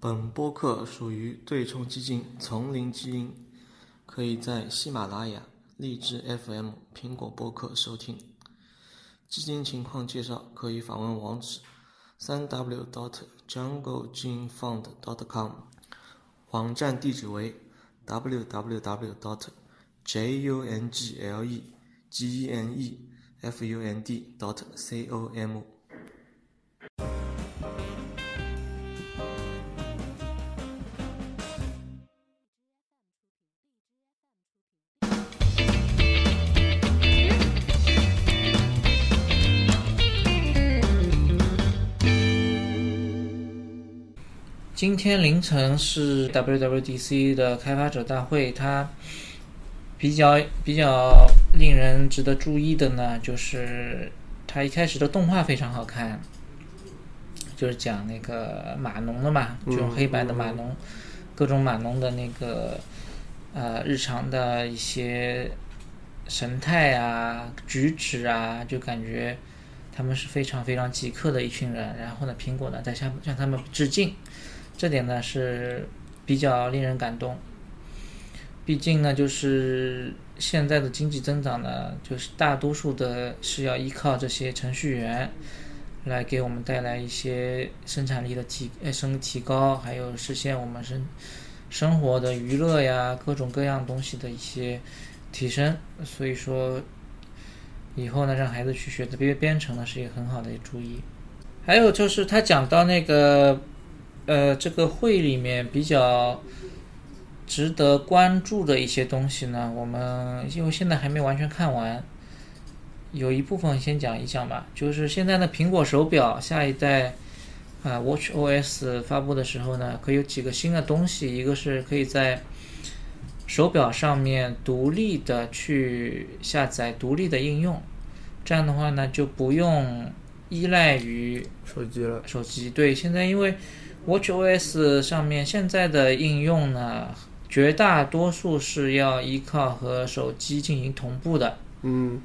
本播客属于对冲基金丛林基因，可以在喜马拉雅、荔枝 FM、苹果播客收听。基金情况介绍可以访问网址：三 w dot jungle gene fund dot com 网站地址为 www dot junglegen.efund dot com。今天凌晨是 WWDC 的开发者大会，它比较比较令人值得注意的呢，就是它一开始的动画非常好看，就是讲那个码农的嘛，就用黑白的码农，各种码农的那个呃日常的一些神态啊、举止啊，就感觉他们是非常非常极客的一群人。然后呢，苹果呢在向向他们致敬。这点呢是比较令人感动，毕竟呢，就是现在的经济增长呢，就是大多数的是要依靠这些程序员来给我们带来一些生产力的提呃升提高，还有实现我们生生活的娱乐呀各种各样东西的一些提升。所以说，以后呢，让孩子去学的编编程呢，是一个很好的主意。还有就是他讲到那个。呃，这个会里面比较值得关注的一些东西呢，我们因为现在还没完全看完，有一部分先讲一讲吧。就是现在的苹果手表下一代啊，Watch OS 发布的时候呢，可以有几个新的东西，一个是可以在手表上面独立的去下载独立的应用，这样的话呢，就不用依赖于手机了。手机对，现在因为。WatchOS 上面现在的应用呢，绝大多数是要依靠和手机进行同步的。嗯，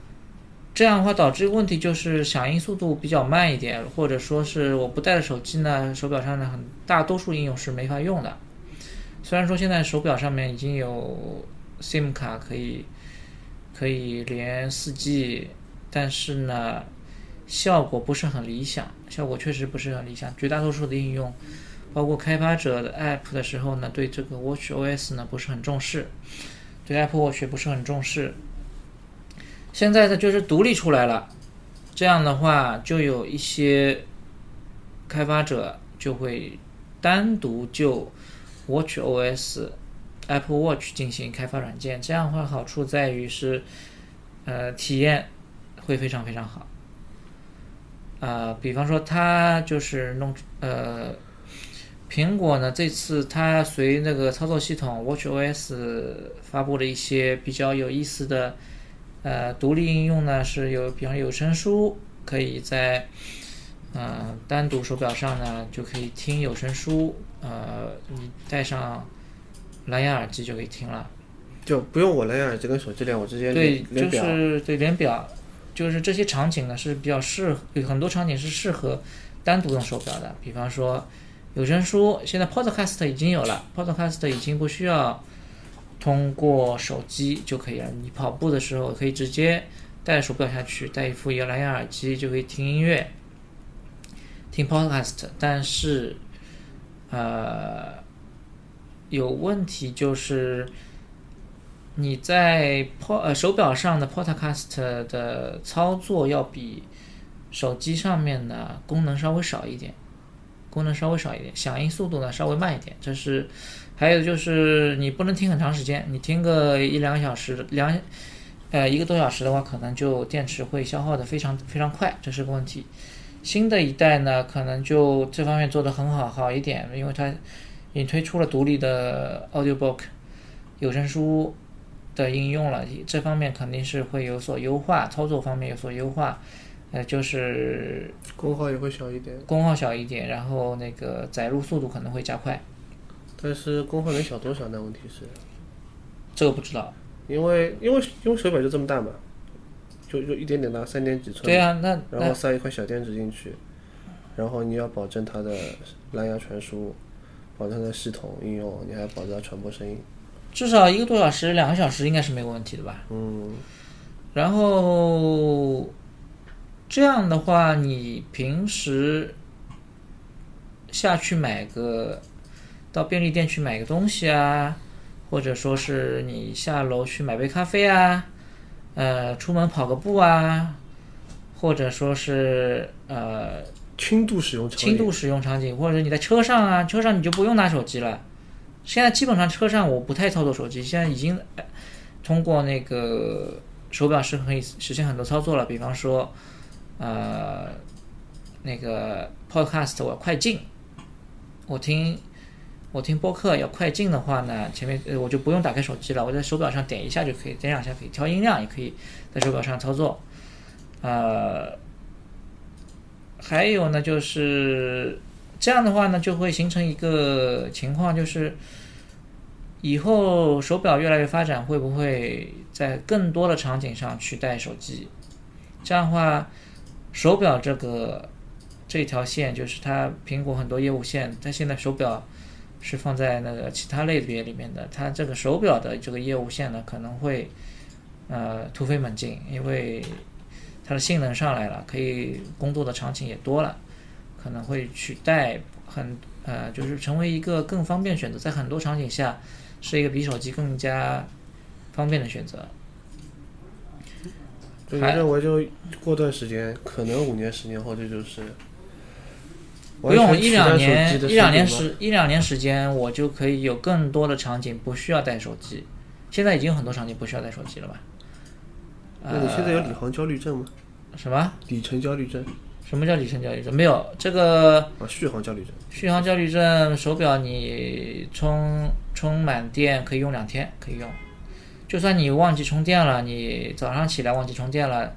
这样的话导致问题就是响应速度比较慢一点，或者说是我不带着手机呢，手表上的很大多数应用是没法用的。虽然说现在手表上面已经有 SIM 卡可以可以连 4G，但是呢，效果不是很理想，效果确实不是很理想，绝大多数的应用。包括开发者的 App 的时候呢，对这个 Watch OS 呢不是很重视，对 Apple Watch 不是很重视。现在呢就是独立出来了，这样的话就有一些开发者就会单独就 Watch OS Apple Watch 进行开发软件，这样的话好处在于是，呃，体验会非常非常好。啊，比方说它就是弄呃。苹果呢，这次它随那个操作系统 WatchOS 发布了一些比较有意思的呃独立应用呢，是有，比方有声书，可以在呃单独手表上呢就可以听有声书，呃，你戴上蓝牙耳机就可以听了，就不用我蓝牙耳机跟手机连，我直接对，就是对连表，就是这些场景呢是比较适，有很多场景是适合单独用手表的，比方说。有声书现在 Podcast 已经有了，Podcast 已经不需要通过手机就可以了。你跑步的时候可以直接带手表下去，带一副有蓝牙耳机就可以听音乐、听 Podcast。但是，呃，有问题就是你在 Po 呃手表上的 Podcast 的操作要比手机上面的功能稍微少一点。功能稍微少一点，响应速度呢稍微慢一点。这是，还有就是你不能听很长时间，你听个一两个小时，两，呃一个多小时的话，可能就电池会消耗的非常非常快，这是个问题。新的一代呢，可能就这方面做得很好好一点，因为它已经推出了独立的 Audiobook 有声书的应用了，这方面肯定是会有所优化，操作方面有所优化。呃，就是功耗也会小一点，功耗小一点，然后那个载入速度可能会加快。但是功耗能小多少呢？问题是，这个不知道，因为因为因为手表就这么大嘛，就就一点点大，三点几寸。对啊，那然后塞一块小电池进去，然后你要保证它的蓝牙传输，保证它的系统应用，你还保证它传播声音。至少一个多小时、两个小时应该是没有问题的吧？嗯，然后这样的话，你平时下去买个到便利店去买个东西啊，或者说是你下楼去买杯咖啡啊，呃，出门跑个步啊，或者说是呃轻度使用场景轻度使用场景，或者你在车上啊，车上你就不用拿手机了。现在基本上车上我不太操作手机，现在已经呃通过那个手表是可以实现很多操作了，比方说，呃，那个 Podcast 我要快进，我听我听播客要快进的话呢，前面呃我就不用打开手机了，我在手表上点一下就可以，点两下可以调音量，也可以在手表上操作，呃，还有呢就是这样的话呢，就会形成一个情况，就是以后手表越来越发展，会不会在更多的场景上取代手机？这样的话，手表这个这条线，就是它苹果很多业务线，它现在手表是放在那个其他类别里面的，它这个手表的这个业务线呢，可能会呃突飞猛进，因为它的性能上来了，可以工作的场景也多了，可能会取代很呃，就是成为一个更方便选择，在很多场景下是一个比手机更加方便的选择。就你还认为就过段时间，可能五年、十年后，这就是不用一两年一两年时一两年时间，我就可以有更多的场景不需要带手机。现在已经有很多场景不需要带手机了吧？那你现在有呃里程焦虑症吗？什么？里程焦虑症什么叫里程焦虑症？没有这个啊，续航焦虑症。续航焦虑症，手表你充充满电可以用两天，可以用。就算你忘记充电了，你早上起来忘记充电了，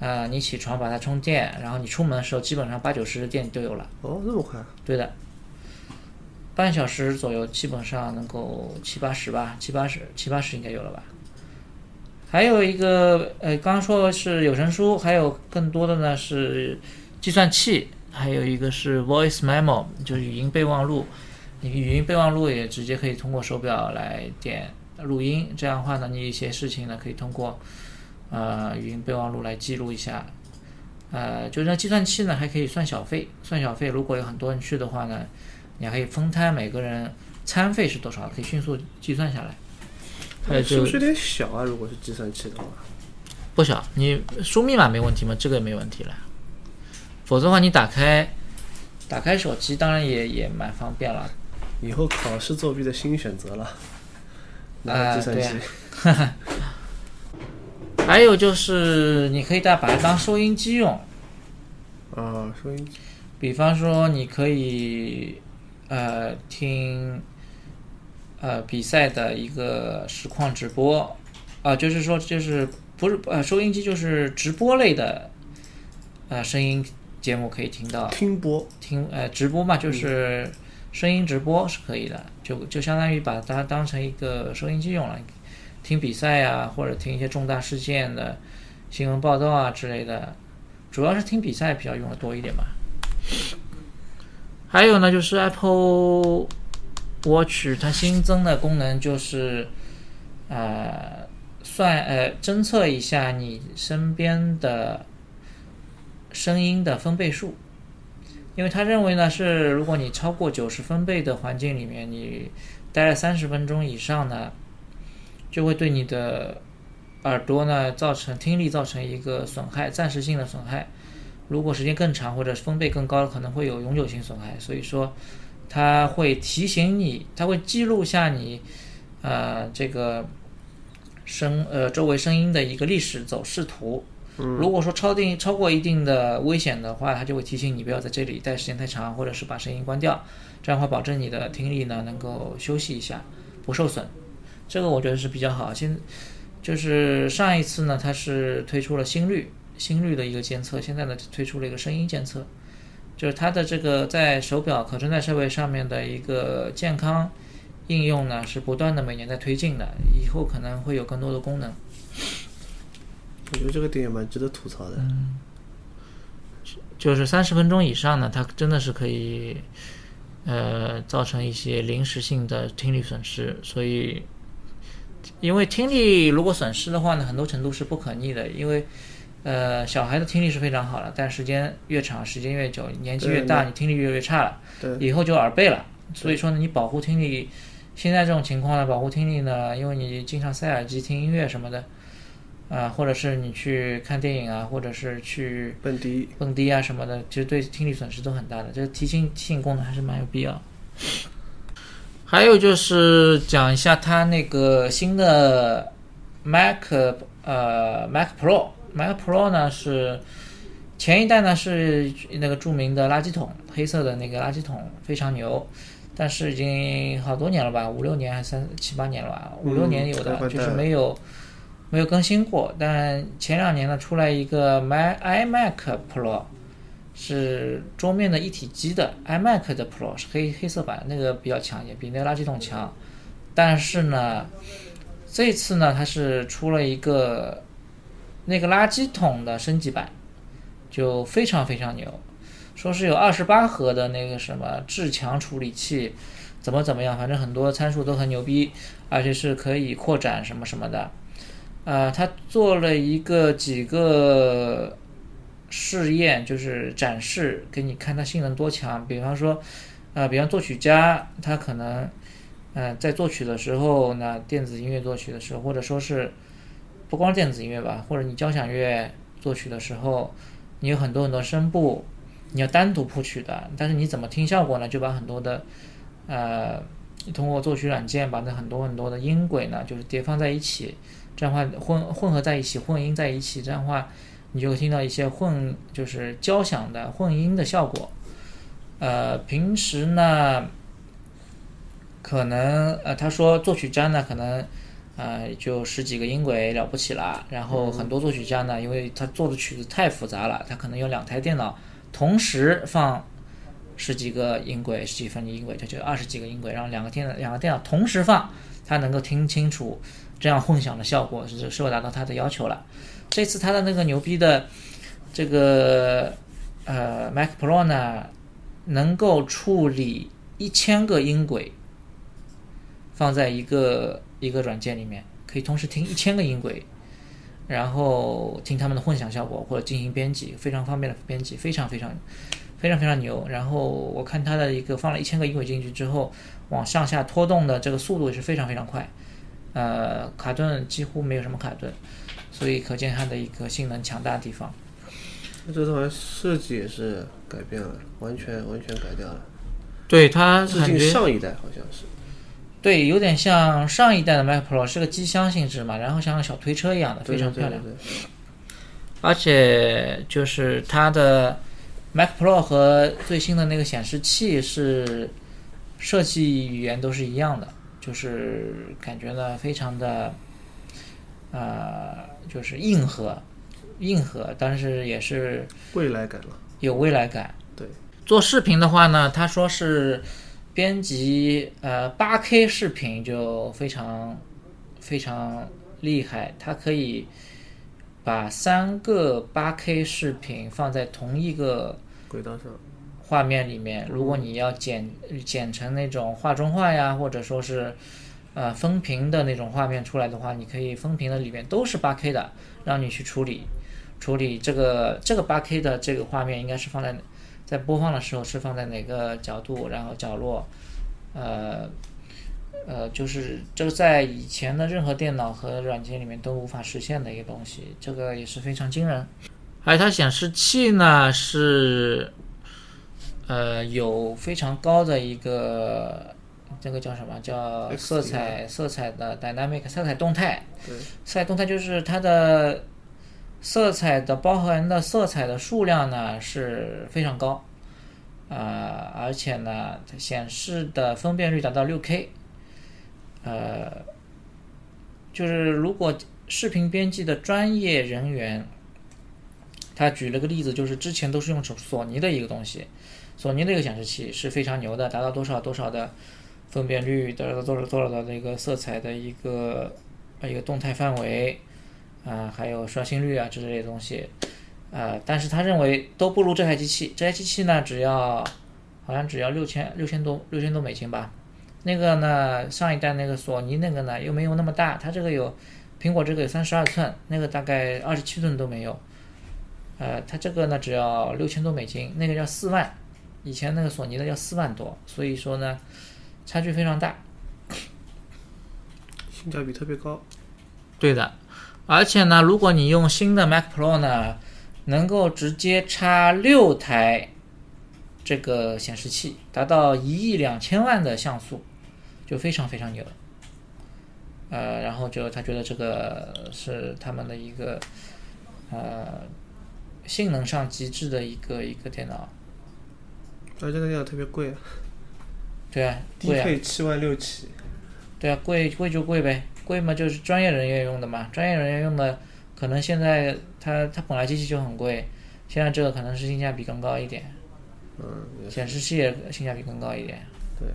呃，你起床把它充电，然后你出门的时候基本上八九十的电都有了。哦，那么快？对的，半小时左右基本上能够七八十吧，七八十七八十应该有了吧。还有一个呃，刚刚说是有声书，还有更多的呢是计算器，还有一个是 voice memo，就是语音备忘录。你语音备忘录也直接可以通过手表来点录音，这样的话呢，你一些事情呢可以通过呃语音备忘录来记录一下。呃，就是那计算器呢还可以算小费，算小费如果有很多人去的话呢，你还可以分摊每个人餐费是多少，可以迅速计算下来。还是是不是有点小啊？如果是计算器的话，不小，你输密码没问题吗？这个没问题了。否则的话，你打开打开手机，当然也也蛮方便了。以后考试作弊的新选择了。拿啊计算器对，还有就是，你可以再把它当收音机用。啊，收音机。比方说，你可以呃听呃比赛的一个实况直播，啊、就是说就是不是呃收音机就是直播类的呃声音节目可以听到，听播。听呃直播嘛，就是声音直播是可以的，就就相当于把它当成一个收音机用了，听比赛呀、或者听一些重大事件的新闻报道啊之类的，主要是听比赛比较用的多一点吧。还有呢，就是 Apple Watch 它新增的功能就是，呃，算呃侦测一下你身边的声音的分贝数。因为他认为呢，是如果你超过九十分贝的环境里面，你待了三十分钟以上呢，就会对你的耳朵呢造成听力造成一个损害，暂时性的损害。如果时间更长或者分贝更高，可能会有永久性损害。所以说，它会提醒你，它会记录下你，呃，这个声呃周围声音的一个历史走势图。如果说超定超过一定的危险的话，它就会提醒你不要在这里待时间太长，或者是把声音关掉，这样的话保证你的听力呢能够休息一下，不受损。这个我觉得是比较好。现就是上一次呢，它是推出了心率心率的一个监测，现在呢推出了一个声音监测，就是它的这个在手表可穿戴设备上面的一个健康应用呢是不断的每年在推进的，以后可能会有更多的功能。我觉得这个点也蛮值得吐槽的。就是三十分钟以上呢，它真的是可以呃，造成一些临时性的听力损失。所以，因为听力如果损失的话呢，很多程度是不可逆的。因为，呃，小孩的听力是非常好的，但时间越长，时间越久，年纪越大，你听力越来越差了，对以后就耳背了。所以说呢，你保护听力，现在这种情况呢，保护听力呢，因为你经常塞耳机听音乐什么的，啊、或者是你去看电影啊，或者是去蹦迪，蹦迪啊什么的，其实对听力损失都很大的。这个提醒提醒功能还是蛮有必要。还有就是讲一下它那个新的 Mac 呃 Mac Pro Mac Pro 呢是前一代呢是那个著名的垃圾桶，黑色的那个垃圾桶非常牛，但是已经好多年了吧，五六年还是三七八年了吧，五六年有的，就是没有没有更新过。但前两年呢出来一个 Mac iMac Pro，是桌面的一体机的 iMac 的 Pro 是黑黑色版，那个比较强一点，比那个垃圾桶强。但是呢，这次呢它是出了一个那个垃圾桶的升级版，就非常非常牛，说是有二十八核的那个什么至强处理器，怎么怎么样，反正很多参数都很牛逼，而且是可以扩展什么什么的。呃，他做了一个几个试验，就是展示给你看它性能多强。比方说，呃，比方作曲家他可能，呃，在作曲的时候呢，电子音乐作曲的时候，或者说是不光电子音乐吧，或者你交响乐作曲的时候，你有很多很多声部，你要单独谱曲的，但是你怎么听效果呢？就把很多的，呃，通过作曲软件把那很多很多的音轨呢，就是叠放在一起，这样话混混合在一起，混音在一起，这样的话你就会听到一些混就是交响的混音的效果。呃，平时呢，可能呃，他说作曲家呢，可能呃就十几个音轨了不起了。然后很多作曲家呢，因为他做的曲子太复杂了，他可能有两台电脑同时放十几个音轨、十几分音轨，这就二十几个音轨，然后两个电两个电脑同时放，它能够听清楚这样混响的效果是是否达到它的要求了。这次它的那个牛逼的这个呃 Mac Pro 呢，能够处理一千个音轨，放在一个一个软件里面，可以同时听一千个音轨，然后听他们的混响效果或者进行编辑，非常方便的编辑，非常非常非常非常牛。然后我看它的一个放了一千个音轨进去之后，往上下拖动的这个速度也是非常非常快，呃，卡顿几乎没有什么卡顿，所以可见它的一个性能强大的地方。那这次好像设计也是改变了，完全完全改掉了，对它致敬上一代好像是。对，有点像上一代的 Mac Pro 是个机箱性质嘛，然后像个小推车一样的，非常漂亮。对对对对而且就是它的 Mac Pro 和最新的那个显示器是设计语言都是一样的，就是感觉呢非常的呃，就是硬核，硬核，但是也是未来感了。有未来感。对，做视频的话呢，他说是编辑呃八 K 视频就非常非常厉害，它可以把三个八 K 视频放在同一个轨道上，画面里面。如果你要剪剪成那种画中画呀，或者说是呃分屏的那种画面出来的话，你可以分屏的里面都是八 K 的，让你去处理处理这个这个八 K 的这个画面应该是放在在播放的时候是放在哪个角度，然后角落，呃。呃，就是这个在以前的任何电脑和软件里面都无法实现的一个东西，这个也是非常惊人。还有它显示器呢是，呃，有非常高的一个这个叫什么叫色彩色彩的 dynamic 色彩动态，对，色彩动态就是它的色彩的包含的色彩的数量呢是非常高，呃，而且呢，它显示的分辨率达到六 K，呃，就是如果视频编辑的专业人员，他举了个例子，就是之前都是用索尼的一个东西，索尼的一个显示器是非常牛的，达到多少多少的分辨率，达到多少多少的那个色彩的一个呃一个动态范围，啊、还有刷新率啊之类的东西，呃，但是他认为都不如这台机器，这台机器呢只要好像只要六千六千多六千多美金吧。那个呢，上一代那个索尼那个呢又没有那么大，它这个有苹果这个有三十二寸，那个大概二十七寸都没有。呃，它这个呢只要六千多美金，那个要四万，以前那个索尼的要四万多，所以说呢差距非常大。性价比特别高。对的，而且呢，如果你用新的 Mac Pro 呢，能够直接插六台这个显示器，达到一亿两千万的像素，就非常非常牛。呃，然后就他觉得这个是他们的一个呃性能上极致的一个一个电脑。而这个电脑特别贵啊，对啊，低贵啊，配七万六起。对啊，贵贵就贵呗，贵嘛就是专业人员用的嘛，专业人员用的，可能现在它它本来机器就很贵，现在这个可能是性价比更高一点，嗯，显示器也性价比更高一点。对。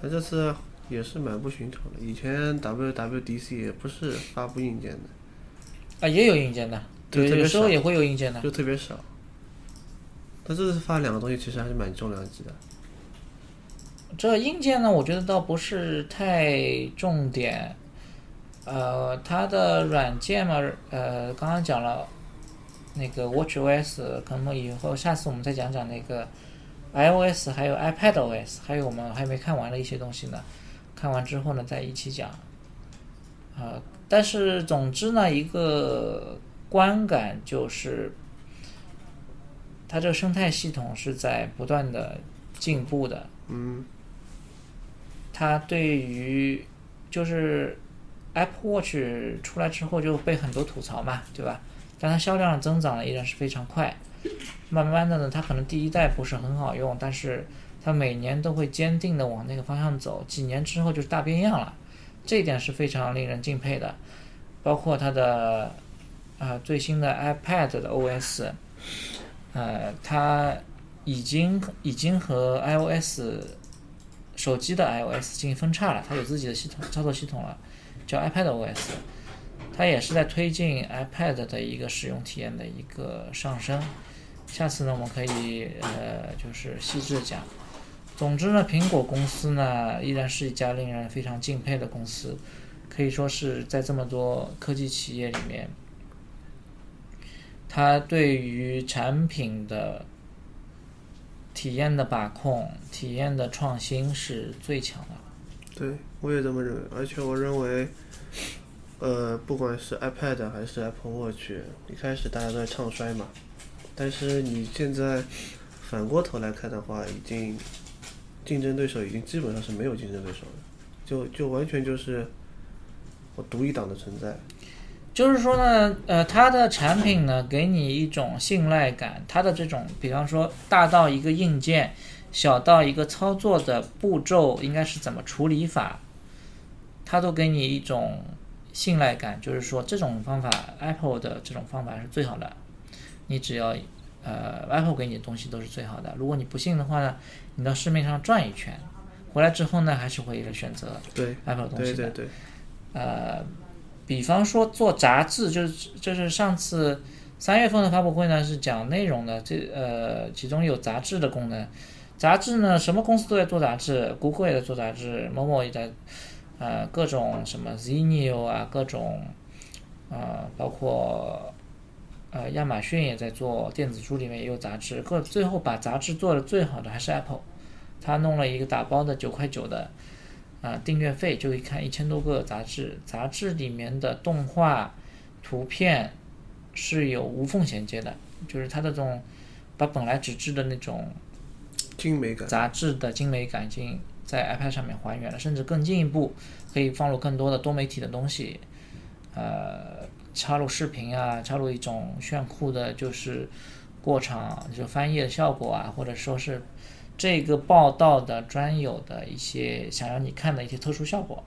它这次也是蛮不寻常的，以前 WWDC 也不是发布硬件的，啊，也有硬件的，有对有时候也会有硬件的。就特别少。他这次发两个东西，其实还是蛮重量级的。这硬件呢，我觉得倒不是太重点，呃，它的软件嘛，呃，刚刚讲了那个 WatchOS，可能以后下次我们再讲讲那个 iOS，还有 iPadOS，还有我们还没看完的一些东西呢，看完之后呢再一起讲，啊、但是总之呢，一个观感就是，它这个生态系统是在不断的进步的，嗯，它对于就是 Apple Watch 出来之后就被很多吐槽嘛，对吧？但它销量增长呢依然是非常快。慢慢的呢，它可能第一代不是很好用，但是它每年都会坚定的往那个方向走，几年之后就是大变样了，这一点是非常令人敬佩的。包括它的啊、最新的 iPad 的 OS，呃，它已经已经和 iOS 手机的 iOS 进行分叉了，它有自己的系统操作系统了，叫 iPad OS。它也是在推进 iPad 的一个使用体验的一个上升。下次呢，我们可以呃就是细致讲。总之呢，苹果公司呢依然是一家令人非常敬佩的公司，可以说是在这么多科技企业里面，它对于产品的体验的把控、体验的创新是最强的。对，我也这么认为。而且我认为，呃，不管是 iPad 还是 Apple Watch，一开始大家都在唱衰嘛，但是你现在反过头来看的话，已经竞争对手已经基本上是没有竞争对手了，就就完全就是我独一档的存在。就是说呢，呃，它的产品呢，给你一种信赖感，它的这种，比方说大到一个硬件，小到一个操作的步骤应该是怎么处理法，它都给你一种信赖感，就是说这种方法，Apple 的这种方法是最好的，你只要呃 Apple 给你的东西都是最好的，如果你不信的话呢，你到市面上转一圈，回来之后呢，还是会选择对，Apple 的东西的。对对对，呃，比方说做杂志，就是就是上次三月份的发布会呢是讲内容的，这呃其中有杂志的功能。杂志呢，什么公司都在做杂志，谷歌也在做杂志，某某也在，呃各种什么 Zenio 啊，各种，呃包括呃亚马逊也在做电子书，里面也有杂志。各最后把杂志做的最好的还是 Apple，他弄了一个打包的九块九的。啊，订阅费就可以看一千多个杂志，杂志里面的动画、图片是有无缝衔接的，就是它的这种把本来纸质的那种精美感。杂志的精美感已经在 iPad 上面还原了，甚至更进一步可以放入更多的多媒体的东西，呃，插入视频啊，插入一种炫酷的，就是过场就翻页的效果啊，或者说是这个报道的专有的一些想要你看的一些特殊效果，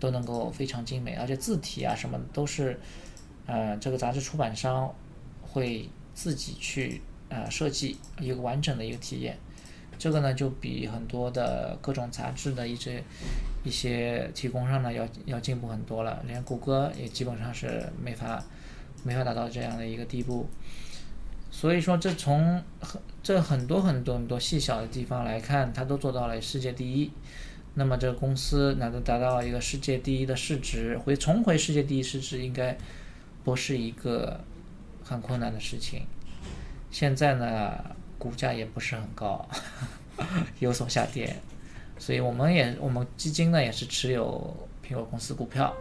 都能够非常精美，而且字体啊什么都是，呃，这个杂志出版商会自己去呃设计一个完整的一个体验。这个呢，就比很多的各种杂志的一些一些提供上呢要要进步很多了，连谷歌也基本上是没法没法达到这样的一个地步。所以说，这从很这很多很多很多细小的地方来看，它都做到了世界第一。那么这个公司难道达到一个世界第一的市值，回重回世界第一市值，应该不是一个很困难的事情。现在呢，股价也不是很高，有所下跌，所以我们也我们基金呢也是持有苹果公司股票。